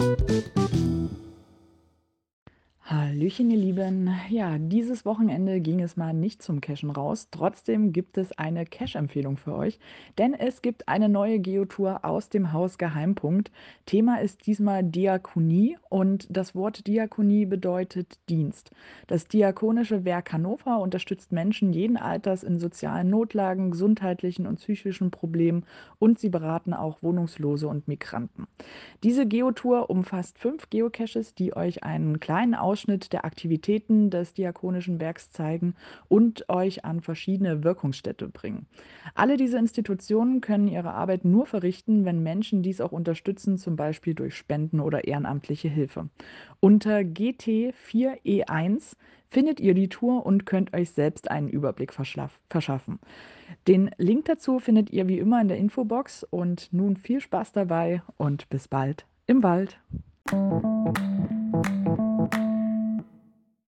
thank you Hallöchen, ihr Lieben. Ja, dieses Wochenende ging es mal nicht zum Cashen raus. Trotzdem gibt es eine Cash-Empfehlung für euch, denn es gibt eine neue Geotour aus dem Haus Geheimpunkt. Thema ist diesmal Diakonie und das Wort Diakonie bedeutet Dienst. Das diakonische Werk Hannover unterstützt Menschen jeden Alters in sozialen Notlagen, gesundheitlichen und psychischen Problemen und sie beraten auch Wohnungslose und Migranten. Diese Geotour umfasst fünf Geocaches, die euch einen kleinen Ausschnitt Ausschnitt der Aktivitäten des Diakonischen Werks zeigen und euch an verschiedene Wirkungsstätte bringen. Alle diese Institutionen können ihre Arbeit nur verrichten, wenn Menschen dies auch unterstützen, zum Beispiel durch Spenden oder ehrenamtliche Hilfe. Unter GT4E1 findet ihr die Tour und könnt euch selbst einen Überblick verschaffen. Den Link dazu findet ihr wie immer in der Infobox und nun viel Spaß dabei und bis bald im Wald.